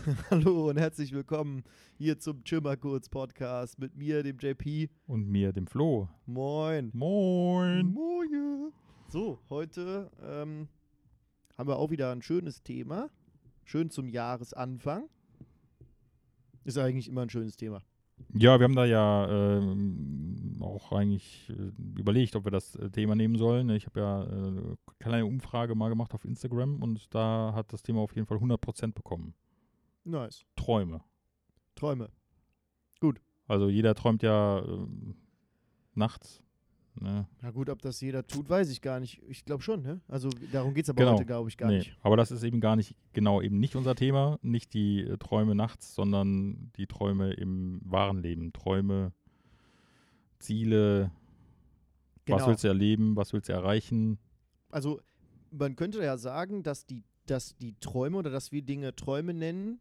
Hallo und herzlich willkommen hier zum Chimmer Kurz Podcast mit mir, dem JP. Und mir, dem Flo. Moin. Moin. Moin. So, heute ähm, haben wir auch wieder ein schönes Thema. Schön zum Jahresanfang. Ist eigentlich immer ein schönes Thema. Ja, wir haben da ja ähm, auch eigentlich äh, überlegt, ob wir das äh, Thema nehmen sollen. Ich habe ja äh, eine kleine Umfrage mal gemacht auf Instagram und da hat das Thema auf jeden Fall 100% bekommen. Nice. Träume. Träume. Also jeder träumt ja ähm, nachts. Ne? Na gut, ob das jeder tut, weiß ich gar nicht. Ich glaube schon, ne? Also darum geht es aber Genau. heute, glaube ich, gar nee, nicht. aber das ist eben gar nicht, genau, eben nicht unser Thema. Nicht die äh, Träume nachts, sondern die Träume im wahren Leben. Träume, Ziele, was Genau. willst du erleben, was willst du erreichen. Also man könnte ja sagen, dass die, dass die Träume oder dass wir Dinge Träume nennen,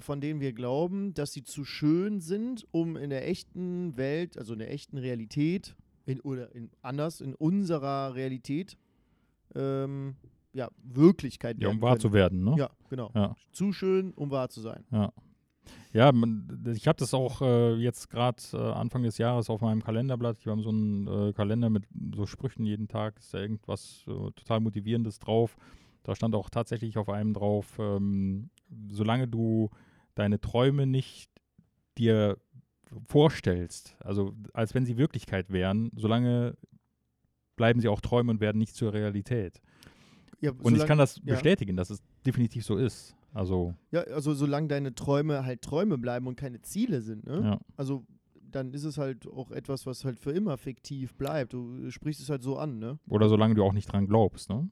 von denen wir glauben, dass sie zu schön sind, um in der echten Welt, also in der echten Realität, in, oder in, anders, in unserer Realität, ähm, ja, Wirklichkeit Ja, um wahr zu können. werden, ne? Ja, genau. Ja. Zu schön, um wahr zu sein. Ja, ja man, ich habe das auch äh, jetzt gerade äh, Anfang des Jahres auf meinem Kalenderblatt. Wir haben so einen äh, Kalender mit so Sprüchen jeden Tag, ist da irgendwas äh, total Motivierendes drauf. Da stand auch tatsächlich auf einem drauf, ähm, solange du deine Träume nicht dir vorstellst, also als wenn sie Wirklichkeit wären, solange bleiben sie auch Träume und werden nicht zur Realität. Ja, Und ich solang- kann das ja. bestätigen, dass es definitiv so ist. Also, Ja, also solange deine Träume halt Träume bleiben und keine Ziele sind, ne? ja. Also dann ist es halt auch etwas, was halt für immer fiktiv bleibt. Du sprichst es halt so an, ne? Oder solange du auch nicht dran glaubst, ne?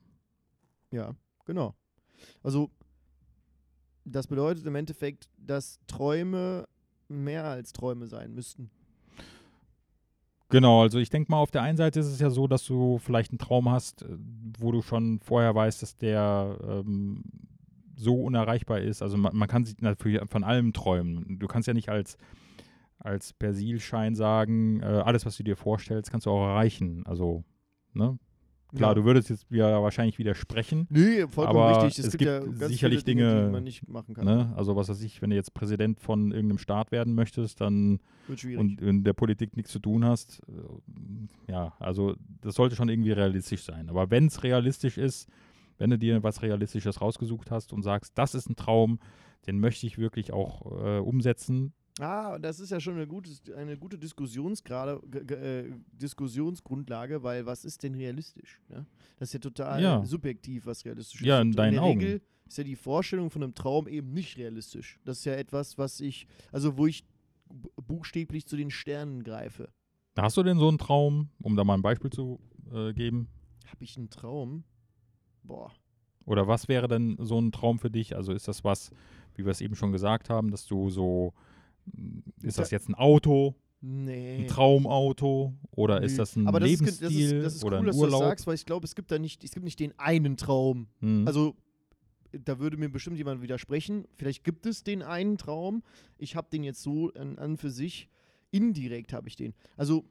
Ja, genau. Also das bedeutet im Endeffekt, dass Träume mehr als Träume sein müssten. Genau, also ich denke mal, auf der einen Seite ist es ja so, dass du vielleicht einen Traum hast, äh, wo du schon vorher weißt, dass der ähm, so unerreichbar ist. Also man, man kann sich natürlich von allem träumen. Du kannst ja nicht als, als Persilschein sagen, äh, alles, was du dir vorstellst, kannst du auch erreichen. Also, ne? Klar, ja. du würdest jetzt ja wahrscheinlich widersprechen. Nee, vollkommen aber richtig. Es, es gibt, ja gibt ganz sicherlich viele Dinge, Dinge, die man nicht machen kann. Ne? Also was weiß ich, wenn du jetzt Präsident von irgendeinem Staat werden möchtest, dann und in der Politik nichts zu tun hast, ja, also das sollte schon irgendwie realistisch sein. Aber wenn es realistisch ist, wenn du dir was Realistisches rausgesucht hast und sagst, das ist ein Traum, den möchte ich wirklich auch äh, umsetzen, Ah, das ist ja schon eine gute, eine gute Diskussionsgrade, äh, Diskussionsgrundlage, weil was ist denn realistisch? Ne? Das ist ja total Ja. subjektiv, was realistisch Ja, ist. in Und deinen der Augen. Regel ist ja die Vorstellung von einem Traum eben nicht realistisch. Das ist ja etwas, was ich, also wo ich bu- buchstäblich zu den Sternen greife. hast du denn so einen Traum, um da mal ein Beispiel zu äh, geben? Habe ich einen Traum? Boah. Oder was wäre denn so ein Traum für dich? Also ist das was, wie wir es eben schon gesagt haben, dass du so, ist das jetzt ein Auto, Nee. ein Traumauto oder ist das ein Aber das ist, Lebensstil ge- das ist, das ist oder cool, ein dass du das Urlaub? sagst, weil ich glaube, es gibt da nicht, es gibt nicht den einen Traum. Hm. Also, da würde mir bestimmt jemand widersprechen. Vielleicht gibt es den einen Traum. Ich habe den jetzt so an, an für sich. Indirekt habe ich den. Also,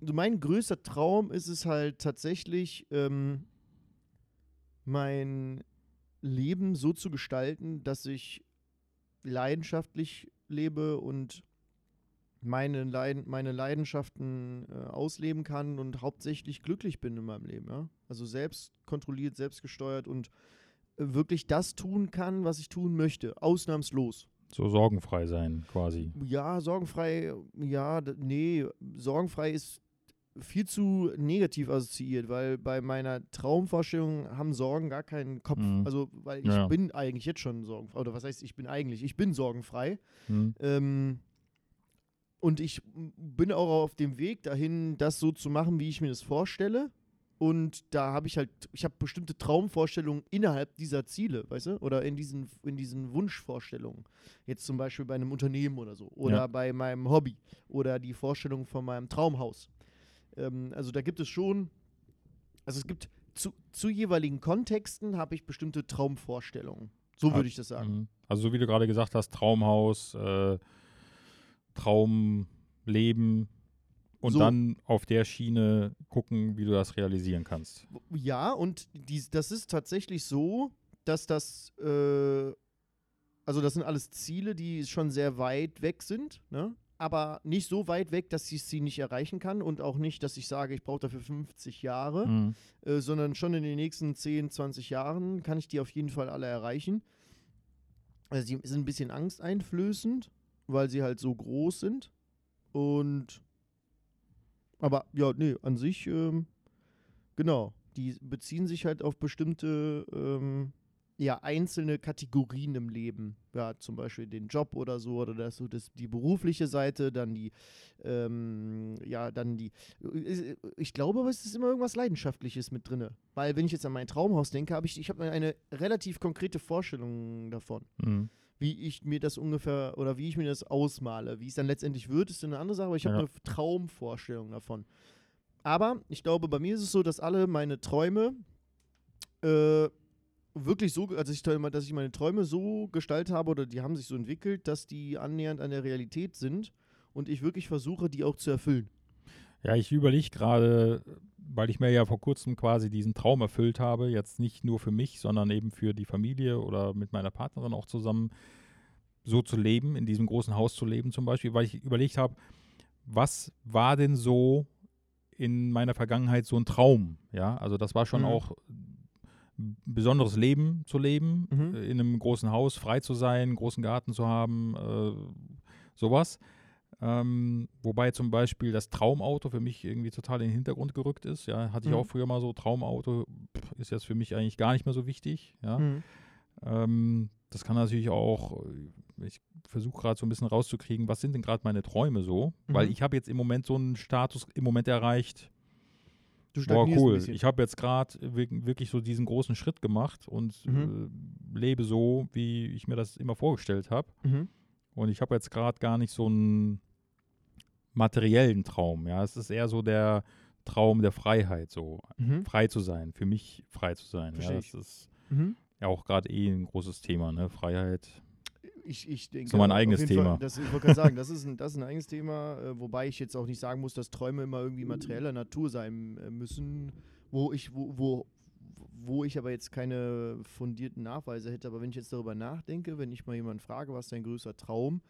so mein größter Traum ist es halt tatsächlich, ähm, mein Leben so zu gestalten, dass ich leidenschaftlich lebe und meine, Leiden, meine Leidenschaften äh, ausleben kann und hauptsächlich glücklich bin in meinem Leben. Ja? Also selbst kontrolliert, selbstgesteuert und äh, wirklich das tun kann, was ich tun möchte. Ausnahmslos. so sorgenfrei sein quasi. Ja, sorgenfrei, ja, nee, sorgenfrei ist viel zu negativ assoziiert, weil bei meiner Traumvorstellung haben Sorgen gar keinen Kopf. Mhm. Also, weil ich Ja. bin eigentlich jetzt schon sorgenfrei. Oder was heißt, ich bin eigentlich? Ich bin sorgenfrei. Hm. Ähm, und ich bin auch auf dem Weg dahin, das so zu machen, wie ich mir das vorstelle. Und da habe ich halt, ich habe bestimmte Traumvorstellungen innerhalb dieser Ziele, weißt du? Oder in diesen, in diesen Wunschvorstellungen. Jetzt zum Beispiel bei einem Unternehmen oder so. Oder Ja. bei meinem Hobby. Oder die Vorstellung von meinem Traumhaus. Ähm, also da gibt es schon, also es gibt zu, zu jeweiligen Kontexten habe ich bestimmte Traumvorstellungen. So Ah, würde ich das sagen. Mhm. Also so wie du gerade gesagt hast, Traumhaus, äh, Traumleben und So. dann auf der Schiene gucken, wie du das realisieren kannst. Ja, und dies, das ist tatsächlich so, dass das äh, also das sind alles Ziele, die schon sehr weit weg sind, ne? Aber nicht so weit weg, dass ich sie nicht erreichen kann und auch nicht, dass ich sage, ich brauche dafür 50 Jahre, Mhm. äh, sondern schon in den nächsten 10, 20 Jahren kann ich die auf jeden Fall alle erreichen. Also die sind ein bisschen angsteinflößend, weil sie halt so groß sind. Und aber ja, nee, an sich, ähm, genau, die beziehen sich halt auf bestimmte ähm, ja, einzelne Kategorien im Leben. Ja, zum Beispiel den Job oder so, oder das, so das, die berufliche Seite, dann die, ähm, ja, dann die, ich glaube, aber es ist immer irgendwas Leidenschaftliches mit drin. Weil, wenn ich jetzt an mein Traumhaus denke, habe ich, ich habe eine relativ konkrete Vorstellung davon Mhm. wie ich mir das ungefähr oder wie ich mir das ausmale. Wie es dann letztendlich wird, ist eine andere Sache, aber ich habe Ja. eine Traumvorstellung davon. Aber ich glaube, bei mir ist es so, dass alle meine Träume äh, wirklich so, also ich, dass ich meine Träume so gestaltet habe oder die haben sich so entwickelt, dass die annähernd an der Realität sind und ich wirklich versuche, die auch zu erfüllen. Ja, ich überlege gerade, weil ich mir ja vor kurzem quasi diesen Traum erfüllt habe, jetzt nicht nur für mich, sondern eben für die Familie oder mit meiner Partnerin auch zusammen, so zu leben, in diesem großen Haus zu leben zum Beispiel, weil ich überlegt habe, was war denn so in meiner Vergangenheit so ein Traum? Ja, also das war schon Mhm. auch besonderes Leben zu leben, Mhm. äh, in einem großen Haus frei zu sein, einen großen Garten zu haben, äh, sowas. Ähm, wobei zum Beispiel das Traumauto für mich irgendwie total in den Hintergrund gerückt ist. Ja, hatte ich Mhm. auch früher mal so. Traumauto pff, ist jetzt für mich eigentlich gar nicht mehr so wichtig. Ja, Mhm. ähm, das kann natürlich auch. äh, Ich versuche gerade so ein bisschen rauszukriegen, was sind denn gerade meine Träume so? Weil Mhm. ich habe jetzt im Moment so einen Status im Moment erreicht. Du Boah, cool. Ich habe jetzt gerade wirklich so diesen großen Schritt gemacht und Mhm. äh, lebe so, wie ich mir das immer vorgestellt habe. Mhm. Und ich habe jetzt gerade gar nicht so einen materiellen Traum. Ja, es ist eher so der Traum der Freiheit, so Mhm. frei zu sein, für mich frei zu sein. Ja, das ich. ist Mhm. ja auch gerade eh ein großes Thema, ne? Freiheit. Ich, ich denke, nochmal ein auf eigenes Thema. Fall, das, ich wollte gerade sagen, das ist, ein, das ist ein eigenes Thema, äh, wobei ich jetzt auch nicht sagen muss, dass Träume immer irgendwie materieller Natur sein äh, müssen, wo ich, wo, wo, wo ich aber jetzt keine fundierten Nachweise hätte. Aber wenn ich jetzt darüber nachdenke, wenn ich mal jemanden frage, was ist dein größter Traum,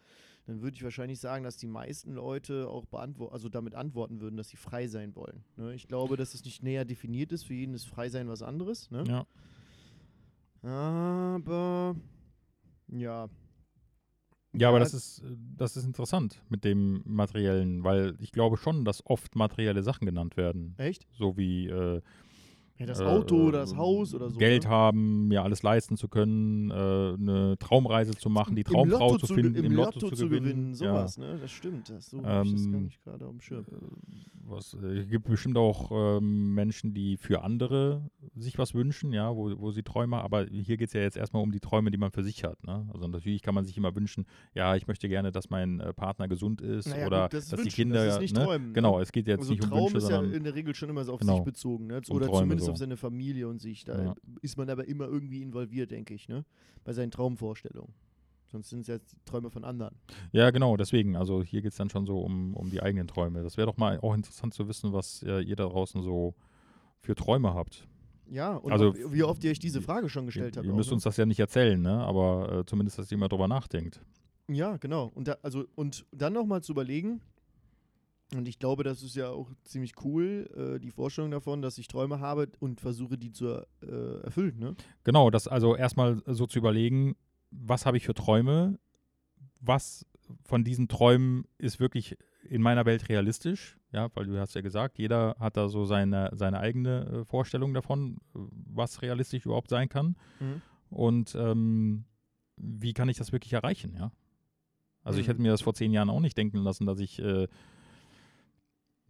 dann würde ich wahrscheinlich sagen, dass die meisten Leute auch beantworten, also damit antworten würden, dass sie frei sein wollen. Ne? Ich glaube, dass es nicht näher definiert ist. Für jeden ist frei sein was anderes. Ne? Ja. Aber ja. Ja, aber das ist, äh, das ist interessant mit dem Materiellen, weil ich glaube schon, dass oft materielle Sachen genannt werden. Echt? So wie äh, Ja, das äh, Auto oder das Haus oder so. Geld ne? haben, mir alles leisten zu können, äh, eine Traumreise zu machen, die Traumfrau Lotto zu zu, finden, im, im Lotto, zu gewinnen, Ja. sowas, ne? Das stimmt. Das, so hab ich das gar Ähm, nicht gerade dem Schirm. Was, äh, es gibt bestimmt auch ähm, Menschen, die für andere sich was wünschen, ja, wo, wo sie Träume, aber hier geht es ja jetzt erstmal um die Träume, die man für sich hat. Ne? Also natürlich kann man sich immer wünschen, ja, ich möchte gerne, dass mein äh, Partner gesund ist Naja, oder gut, das dass die Wünschen, Kinder. das ist nicht ne? Träumen, ne? Genau, es geht jetzt Also nicht um Traum Wünsche, ist ja sondern in der Regel schon immer so auf Genau. sich bezogen, ne? Um Oder Träume zumindest so. auf seine Familie und sich. Da Ja. ist man aber immer irgendwie involviert, denke ich, ne? Bei seinen Traumvorstellungen. Sonst sind es ja die Träume von anderen. Ja, genau, deswegen. Also hier geht es dann schon so um, um die eigenen Träume. Das wäre doch mal auch interessant zu wissen, was äh, ihr da draußen so für Träume habt. Ja, und Also, wie oft ihr euch diese Frage schon gestellt ihr habt. ihr auch, müsst ne? uns das ja nicht erzählen, ne? aber äh, zumindest, dass jemand drüber nachdenkt. Ja, genau. Und, da, also, und dann nochmal zu überlegen, und ich glaube, das ist ja auch ziemlich cool, äh, die Vorstellung davon, dass ich Träume habe und versuche, die zu äh, erfüllen. Ne? Genau, das also erstmal so zu überlegen, was habe ich für Träume, was von diesen Träumen ist wirklich in meiner Welt realistisch, ja, weil du hast ja gesagt, jeder hat da so seine, seine eigene äh, Vorstellung davon, was realistisch überhaupt sein kann Mhm. und ähm, wie kann ich das wirklich erreichen, ja. Also ich Mhm. hätte mir das vor zehn Jahren auch nicht denken lassen, dass ich äh,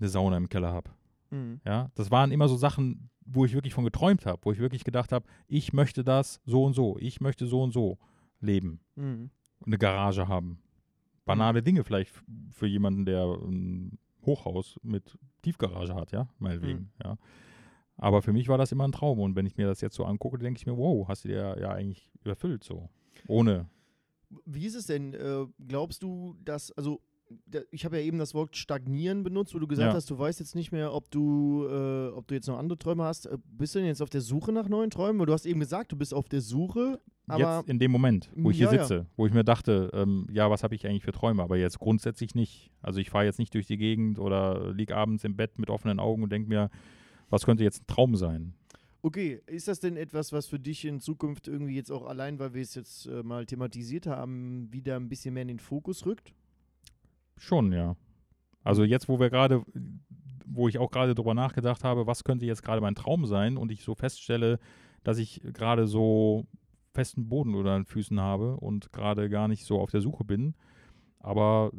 eine Sauna im Keller habe. Mhm. Ja, das waren immer so Sachen, wo ich wirklich von geträumt habe, wo ich wirklich gedacht habe, ich möchte das so und so, ich möchte so und so leben, Mhm. eine Garage haben. Banale Dinge vielleicht für jemanden, der ein Hochhaus mit Tiefgarage hat, ja, meinetwegen, Mhm. ja. Aber für mich war das immer ein Traum und wenn ich mir das jetzt so angucke, denke ich mir, wow, hast du dir ja eigentlich überfüllt so. Ohne. Wie ist es denn? Äh, glaubst du, dass, also ich habe ja eben das Wort stagnieren benutzt, wo du gesagt Ja. hast, du weißt jetzt nicht mehr, ob du, äh, ob du jetzt noch andere Träume hast. Äh, bist du denn jetzt auf der Suche nach neuen Träumen? Weil Du hast eben gesagt, du bist auf der Suche Aber jetzt in dem Moment, wo ich Ja, hier ja. sitze, wo ich mir dachte, ähm, ja, was habe ich eigentlich für Träume? Aber jetzt grundsätzlich nicht. Also ich fahre jetzt nicht durch die Gegend oder liege abends im Bett mit offenen Augen und denke mir, was könnte jetzt ein Traum sein? Okay, ist das denn etwas, was für dich in Zukunft irgendwie jetzt auch allein, weil wir es jetzt äh, mal thematisiert haben, wieder ein bisschen mehr in den Fokus rückt? Schon, ja. Also jetzt, wo wir gerade, wo ich auch gerade drüber nachgedacht habe, was könnte jetzt gerade mein Traum sein und ich so feststelle, dass ich gerade so festen Boden unter den Füßen habe und gerade gar nicht so auf der Suche bin. Aber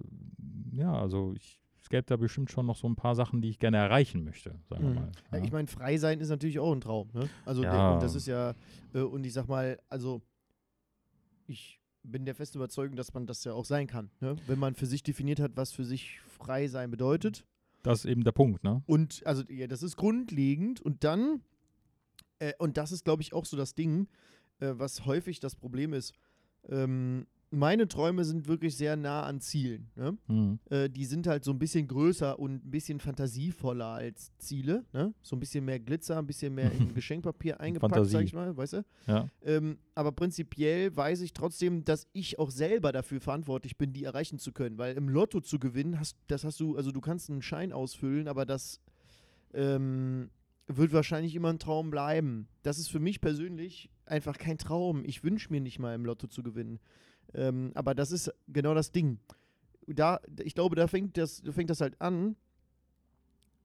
ja, also ich, es gäbe da bestimmt schon noch so ein paar Sachen, die ich gerne erreichen möchte, sagen Mhm. wir mal. Ja. Ich meine, frei sein ist natürlich auch ein Traum. Ne? Also der, Ja. und das ist ja, äh, und ich sag mal, also ich bin der festen Überzeugung, dass man das ja auch sein kann. Ne? Wenn man für sich definiert hat, was für sich frei sein bedeutet. das ist eben der Punkt, ne? Und also ja, das ist grundlegend. Und dann, äh, und das ist, glaube ich, auch so das Ding, äh, was häufig das Problem ist. Ähm, meine Träume sind wirklich sehr nah an Zielen. Ne? Mhm. Äh, die sind halt so ein bisschen größer und ein bisschen fantasievoller als Ziele. Ne? So ein bisschen mehr Glitzer, ein bisschen mehr in Geschenkpapier eingepackt, sag ich mal, weißt du? Ja. Ähm, aber prinzipiell weiß ich trotzdem, dass ich auch selber dafür verantwortlich bin, die erreichen zu können. Weil im Lotto zu gewinnen, hast, das hast du, also du kannst einen Schein ausfüllen, aber das ähm, wird wahrscheinlich immer ein Traum bleiben. Das ist für mich persönlich einfach kein Traum. Ich wünsche mir nicht mal im Lotto zu gewinnen. Ähm, aber das ist genau das Ding. Da, ich glaube, da fängt das, da fängt das halt an,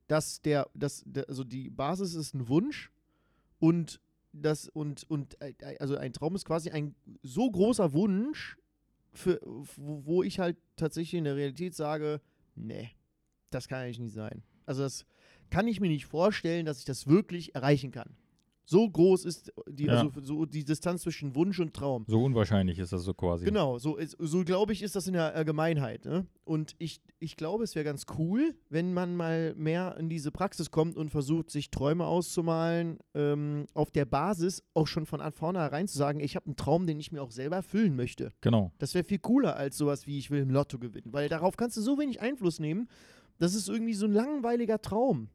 dass der, dass, also die Basis ist ein Wunsch und das und und äh, also ein Traum ist quasi ein so großer Wunsch, für, wo ich halt tatsächlich in der Realität sage, nee, das kann eigentlich nicht sein. Also das kann ich mir nicht vorstellen, dass ich das wirklich erreichen kann. So groß ist die, Ja. also so die Distanz zwischen Wunsch und Traum. So unwahrscheinlich ist das so quasi. Genau, so, ist- so glaube ich, ist das in der Allgemeinheit. Ne? Und ich, ich glaube, es wäre ganz cool, wenn man mal mehr in diese Praxis kommt und versucht, sich Träume auszumalen, ähm, auf der Basis auch schon von vornherein zu sagen, ich habe einen Traum, den ich mir auch selber erfüllen möchte. Genau. Das wäre viel cooler als sowas wie, ich will im Lotto gewinnen, weil darauf kannst du so wenig Einfluss nehmen. Das ist irgendwie so ein langweiliger Traum.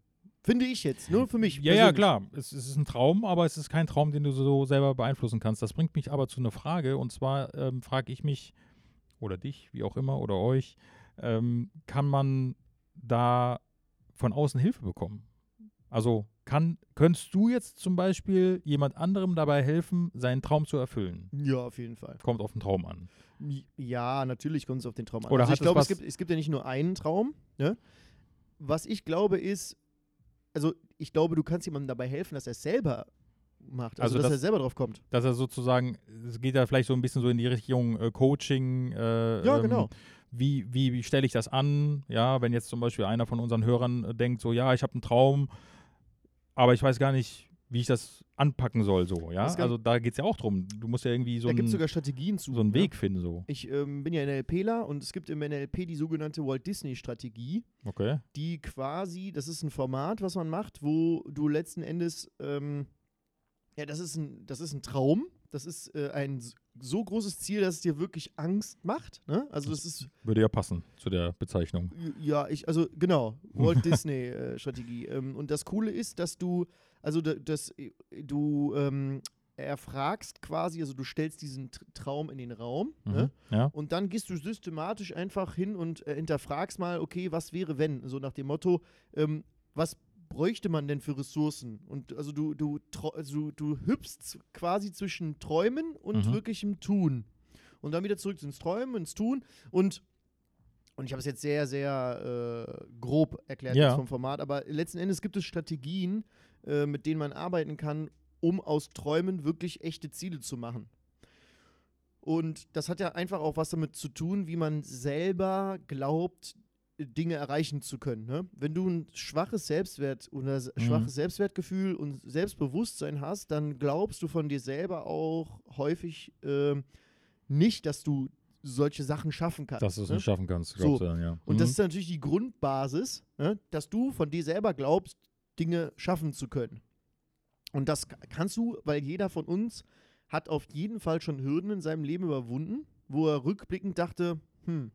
Finde ich jetzt, nur für mich. Ja, ja, persönlich. klar. Es, es ist ein Traum, aber es ist kein Traum, den du so selber beeinflussen kannst. Das bringt mich aber zu einer Frage. Und zwar ähm, frage ich mich, oder dich, wie auch immer, oder euch, ähm, kann man da von außen Hilfe bekommen? Also kann, könntest du jetzt zum Beispiel jemand anderem dabei helfen, seinen Traum zu erfüllen? Ja, auf jeden Fall. Kommt auf den Traum an. Ja, natürlich kommt es auf den Traum an. Oder also ich glaube, es gibt, es gibt ja nicht nur einen Traum. Ne? Was ich glaube ist, also ich glaube, du kannst jemandem dabei helfen, dass er es selber macht. Also, Also dass das- er selber drauf kommt. Dass er sozusagen, es geht ja vielleicht so ein bisschen so in die Richtung äh, Coaching. Äh, Ja, ähm, genau. wie, wie, wie stelle ich das an? Ja, wenn jetzt zum Beispiel einer von unseren Hörern äh, denkt, so, ja, ich habe einen Traum, aber ich weiß gar nicht, wie ich das anpacken soll, so, ja. Also da geht es ja auch drum. Du musst ja irgendwie so, da gibt es ein, sogar Strategien zu. so einen ne? Weg finden, so. Ich ähm, bin ja NLPler und es gibt im NLP die sogenannte Walt Disney Strategie, Okay. die quasi, das ist ein Format, was man macht, wo du letzten Endes, ähm, ja, das ist ein, das ist ein Traum, das ist äh, ein so großes Ziel, dass es dir wirklich Angst macht. Ne? Also das ist Würde ja passen zu der Bezeichnung. Ja, ich, also genau, Walt Disney äh, Strategie. Ähm, und das Coole ist, dass du, also da- dass äh, du ähm, erfragst quasi, also du stellst diesen Tr- Traum in den Raum, ne? Mhm. Ja. Und dann gehst du systematisch einfach hin und äh, hinterfragst mal, okay, was wäre wenn? So nach dem Motto, ähm, was bräuchte man denn für Ressourcen? Und also du, du, also du hüpfst quasi zwischen Träumen und Mhm. wirklichem Tun. Und dann wieder zurück ins Träumen, ins Tun. Und, und ich habe es jetzt sehr, sehr äh, grob erklärt Ja. vom Format, aber letzten Endes gibt es Strategien, äh, mit denen man arbeiten kann, um aus Träumen wirklich echte Ziele zu machen. Und das hat ja einfach auch was damit zu tun, wie man selber glaubt, Dinge erreichen zu können. Ne? Wenn du ein schwaches Selbstwert oder Mhm. schwaches Selbstwertgefühl und Selbstbewusstsein hast, dann glaubst du von dir selber auch häufig ähm, nicht, dass du solche Sachen schaffen kannst. Dass du es ne? nicht schaffen kannst, So. glaubst du dann, ja. Und Mhm. das ist natürlich die Grundbasis, ne, dass du von dir selber glaubst, Dinge schaffen zu können. Und das kannst du, weil jeder von uns hat auf jeden Fall schon Hürden in seinem Leben überwunden, wo er rückblickend dachte, hm,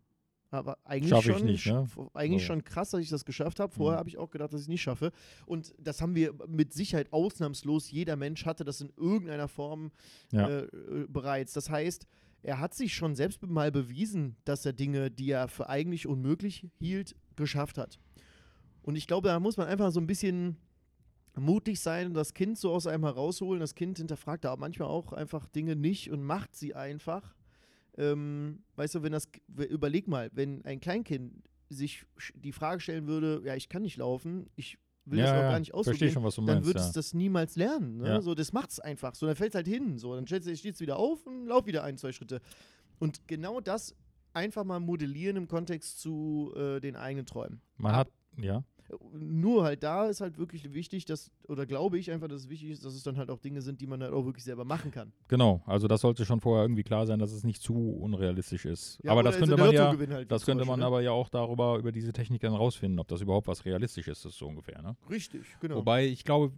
Aber eigentlich Schaff ich schon, nicht, ne? eigentlich So. schon krass, dass ich das geschafft habe. Vorher Mhm. habe ich auch gedacht, dass ich es nicht schaffe. Und das haben wir mit Sicherheit ausnahmslos. Jeder Mensch hatte das in irgendeiner Form Ja. äh, äh, bereits. Das heißt, er hat sich schon selbst mal bewiesen, dass er Dinge, die er für eigentlich unmöglich hielt, geschafft hat. Und ich glaube, da muss man einfach so ein bisschen mutig sein und das Kind so aus einem herausholen. Das Kind hinterfragt da manchmal auch einfach Dinge nicht und macht sie einfach. Ähm, weißt du, wenn das, überleg mal, wenn ein Kleinkind sich die Frage stellen würde, ja, ich kann nicht laufen, ich will das ja, auch ja. gar nicht ausprobieren, schon, du dann meinst. wird ja. es das niemals lernen. Ne? So, das macht's einfach. So, dann fällt es halt hin. So, dann steht es wieder auf und lauf wieder ein, zwei Schritte. Und genau das einfach mal modellieren im Kontext zu äh, den eigenen Träumen. Man ab- hat, ja. Nur halt da ist halt wirklich wichtig, dass, oder glaube ich einfach, dass es wichtig ist, dass es dann halt auch Dinge sind, die man halt auch wirklich selber machen kann. Genau, also das sollte schon vorher irgendwie klar sein, dass es nicht zu unrealistisch ist. Ja, aber das könnte man ja, halt das könnte man Beispiel, aber ja auch darüber, über diese Technik dann rausfinden, ob das überhaupt was realistisch ist, ist so ungefähr, ne? ne? Richtig, genau. Wobei ich glaube,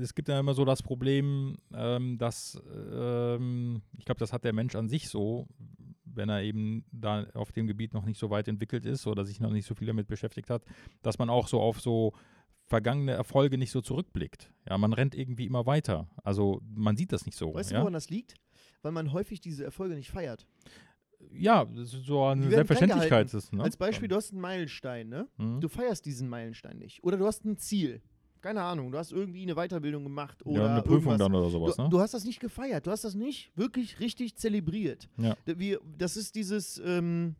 es gibt ja immer so das Problem, ähm, dass ähm, ich glaube, das hat der Mensch an sich so, wenn er eben da auf dem Gebiet noch nicht so weit entwickelt ist oder sich noch nicht so viel damit beschäftigt hat, dass man auch so auf so vergangene Erfolge nicht so zurückblickt. Ja, man rennt irgendwie immer weiter. Also man sieht das nicht so. weißt du, ja? woran das liegt? Weil man häufig diese Erfolge nicht feiert. ja, das ist so eine Selbstverständlichkeit ist. Ne? Als Beispiel, du hast einen Meilenstein, ne? Mhm. Du feierst diesen Meilenstein nicht. Oder du hast ein Ziel. Keine Ahnung, du hast irgendwie eine Weiterbildung gemacht ja, oder eine Prüfung irgendwas. dann oder sowas, Du, ne? du hast das nicht gefeiert, du hast das nicht wirklich richtig zelebriert. Ja. Wir, das ist dieses, ähm,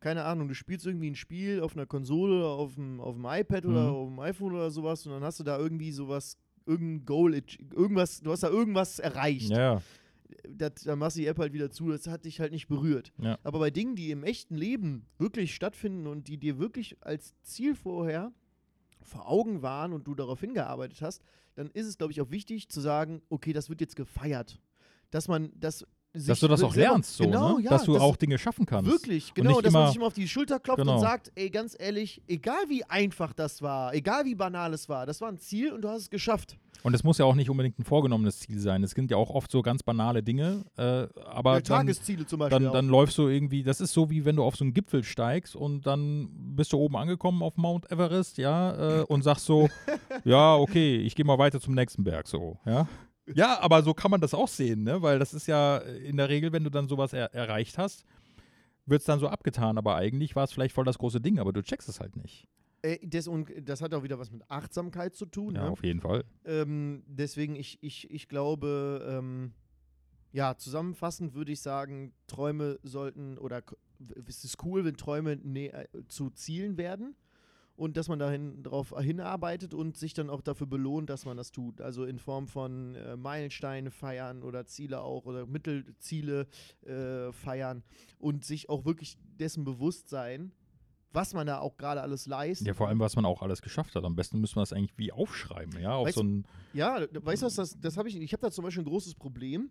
keine Ahnung, du spielst irgendwie ein Spiel auf einer Konsole oder auf dem, auf dem iPad oder Mhm. auf dem iPhone oder sowas und dann hast du da irgendwie sowas, irgendein Goal, irgendwas, du hast da irgendwas erreicht. ja, ja. Das, dann machst du die App halt wieder zu, das hat dich halt nicht berührt. Ja. Aber bei Dingen, die im echten Leben wirklich stattfinden und die dir wirklich als Ziel vorher vor Augen waren und du darauf hingearbeitet hast, dann ist es, glaube ich, auch wichtig zu sagen, okay, das wird jetzt gefeiert. Dass man das sich Dass du das auch selber- lernst, so, genau, ne? ja, dass du das- auch Dinge schaffen kannst. Wirklich, genau, dass man immer- sich immer auf die Schulter klopft Genau. und sagt, ey, ganz ehrlich, egal wie einfach das war, egal wie banal es war, das war ein Ziel und du hast es geschafft. Und es muss ja auch nicht unbedingt ein vorgenommenes Ziel sein. Es sind ja auch oft so ganz banale Dinge, äh, aber Ja, dann, Tagesziele zum Beispiel dann, dann läufst du irgendwie, das ist so wie wenn du auf so einen Gipfel steigst und dann bist du oben angekommen auf Mount Everest, ja, äh, und sagst so, ja, okay, ich gehe mal weiter zum nächsten Berg, so, ja. Ja, aber so kann man das auch sehen, ne? Weil das ist ja in der Regel, wenn du dann sowas er erreicht hast, wird es dann so abgetan, aber eigentlich war es vielleicht voll das große Ding, aber du checkst es halt nicht. Äh, das, und das hat auch wieder was mit Achtsamkeit zu tun. Ja, ne? auf jeden Fall. Ähm, deswegen, ich, ich, ich glaube, ähm, ja, zusammenfassend würde ich sagen, Träume sollten oder es ist cool, wenn Träume äh, zu Zielen werden und dass man dahin drauf hinarbeitet und sich dann auch dafür belohnt, dass man das tut. Also in Form von äh, Meilensteine feiern oder Ziele auch oder Mittelziele äh, feiern und sich auch wirklich dessen bewusst sein, was man da auch gerade alles leistet. Ja, vor allem, was man auch alles geschafft hat. Am besten müssen wir das eigentlich wie aufschreiben, ja, auf Weißt so ein, Ja, weißt du was, das, das habe ich, ich habe da zum Beispiel ein großes Problem,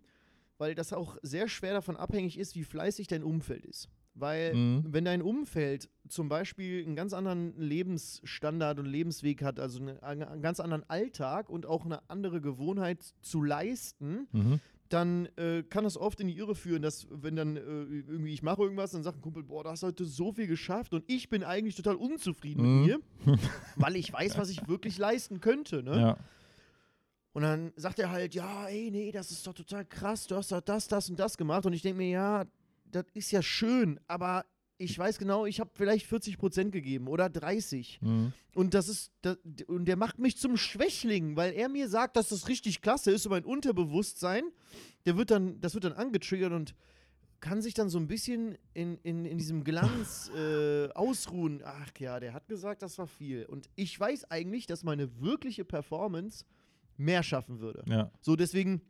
weil das auch sehr schwer davon abhängig ist, wie fleißig dein Umfeld ist. Weil, Mhm. wenn dein Umfeld zum Beispiel einen ganz anderen Lebensstandard und Lebensweg hat, also eine, einen ganz anderen Alltag und auch eine andere Gewohnheit zu leisten, mhm. dann äh, kann das oft in die Irre führen, dass wenn dann äh, irgendwie ich mache irgendwas, dann sagt ein Kumpel, boah, du hast heute so viel geschafft und ich bin eigentlich total unzufrieden Mhm. mit mir, weil ich weiß, was ich wirklich leisten könnte. Ne? ja. Und dann sagt er halt, ja, ey, nee, das ist doch total krass, du hast doch das, das und das gemacht. Und ich denke mir, ja, das ist ja schön, aber ich weiß genau, ich habe vielleicht 40 Prozent gegeben oder 30. Mhm. Und das ist, das, und der macht mich zum Schwächling, weil er mir sagt, dass das richtig klasse ist und mein Unterbewusstsein, der wird dann, das wird dann angetriggert und kann sich dann so ein bisschen in, in, in diesem Glanz äh, ausruhen. Ach ja, der hat gesagt, das war viel. Und ich weiß eigentlich, dass meine wirkliche Performance mehr schaffen würde. ja. So, deswegen,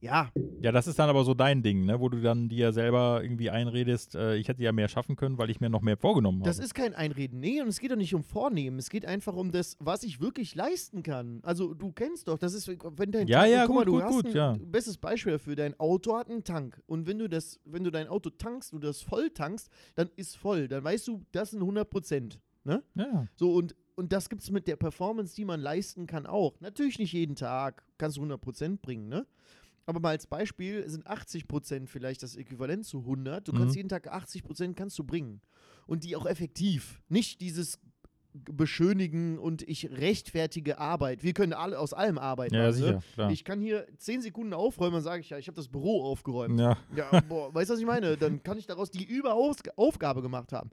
ja, Ja, das ist dann aber so dein Ding, ne? wo du dann dir selber irgendwie einredest, äh, ich hätte ja mehr schaffen können, weil ich mir noch mehr vorgenommen habe. das ist kein Einreden. Nee, und es geht doch nicht um Vornehmen. Es geht einfach um das, was ich wirklich leisten kann. Also, du kennst doch, das ist, wenn dein Ja, Tank, ja, guck mal, gut, du gut, hast gut, ein ja. bestes Beispiel dafür, dein Auto hat einen Tank. Und wenn du das, wenn du dein Auto tankst, du das voll tankst, dann ist voll. Dann weißt du, das sind 100 Prozent. Ne? ja. So, und, und das gibt es mit der Performance, die man leisten kann, auch. Natürlich nicht jeden Tag kannst du 100% bringen, ne? Aber mal als Beispiel sind 80% vielleicht das Äquivalent zu 100. Du kannst Mhm. jeden Tag 80% kannst du bringen. Und die auch effektiv. Nicht dieses beschönigen und ich rechtfertige Arbeit. Wir können alle aus allem arbeiten. Ja, also, sicher, klar. Ich kann hier 10 Sekunden aufräumen, dann sage ich ja, ich habe das Büro aufgeräumt. ja, Ja, boah, weißt du, was ich meine? Dann kann ich daraus die Überaufgabe gemacht haben.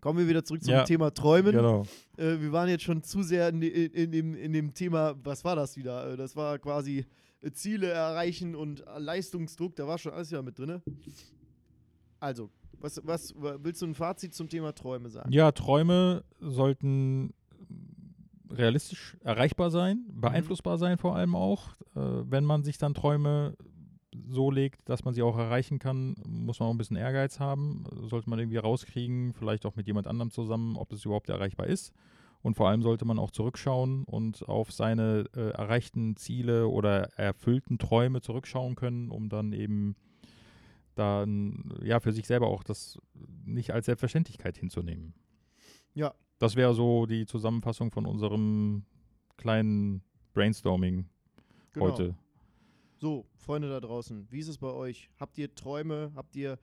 Kommen wir wieder zurück zum Ja, Thema Träumen. genau. Äh, wir waren jetzt schon zu sehr in, in, in, dem, in dem Thema, was war das wieder? Äh, Das war quasi Ziele erreichen und Leistungsdruck, da war schon alles wieder mit drin. Also, was, was willst du ein Fazit zum Thema Träume sagen? Ja, Träume sollten realistisch erreichbar sein, Mhm. beeinflussbar sein vor allem auch. Äh, wenn man sich dann Träume so legt, dass man sie auch erreichen kann, muss man auch ein bisschen Ehrgeiz haben. Sollte man irgendwie rauskriegen, vielleicht auch mit jemand anderem zusammen, ob es überhaupt erreichbar ist. Und vor allem sollte man auch zurückschauen und auf seine äh, erreichten Ziele oder erfüllten Träume zurückschauen können, um dann eben dann ja für sich selber auch das nicht als Selbstverständlichkeit hinzunehmen. Ja. Das wäre so die Zusammenfassung von unserem kleinen Brainstorming Genau. heute. So, Freunde da draußen, wie ist es bei euch? Habt ihr Träume? Habt ihr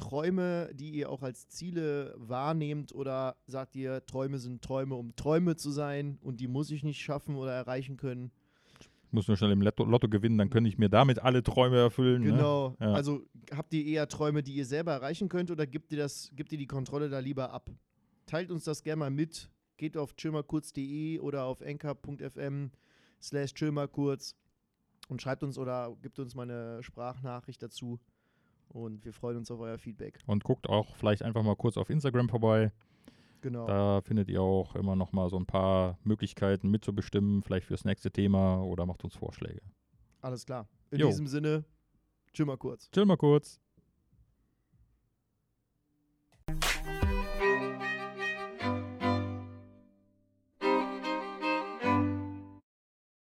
Träume, die ihr auch als Ziele wahrnehmt? Oder sagt ihr, Träume sind Träume, um Träume zu sein und die muss ich nicht schaffen oder erreichen können? Ich muss nur schnell im Lotto, Lotto gewinnen, dann kann ich mir damit alle Träume erfüllen. Ne? Genau. Ja. Also habt ihr eher Träume, die ihr selber erreichen könnt oder gibt ihr, das, gibt ihr die Kontrolle da lieber ab? Teilt uns das gerne mal mit. Geht auf chillmalkurz.de oder auf enker.fm slash chillmalkurz und schreibt uns oder gibt uns mal eine Sprachnachricht dazu. Und wir freuen uns auf euer Feedback. Und guckt auch vielleicht einfach mal kurz auf Instagram vorbei. Genau. Da findet ihr auch immer noch mal so ein paar Möglichkeiten mitzubestimmen, vielleicht fürs nächste Thema oder macht uns Vorschläge. Alles klar. In Jo. diesem Sinne, chill mal kurz. Chill mal kurz.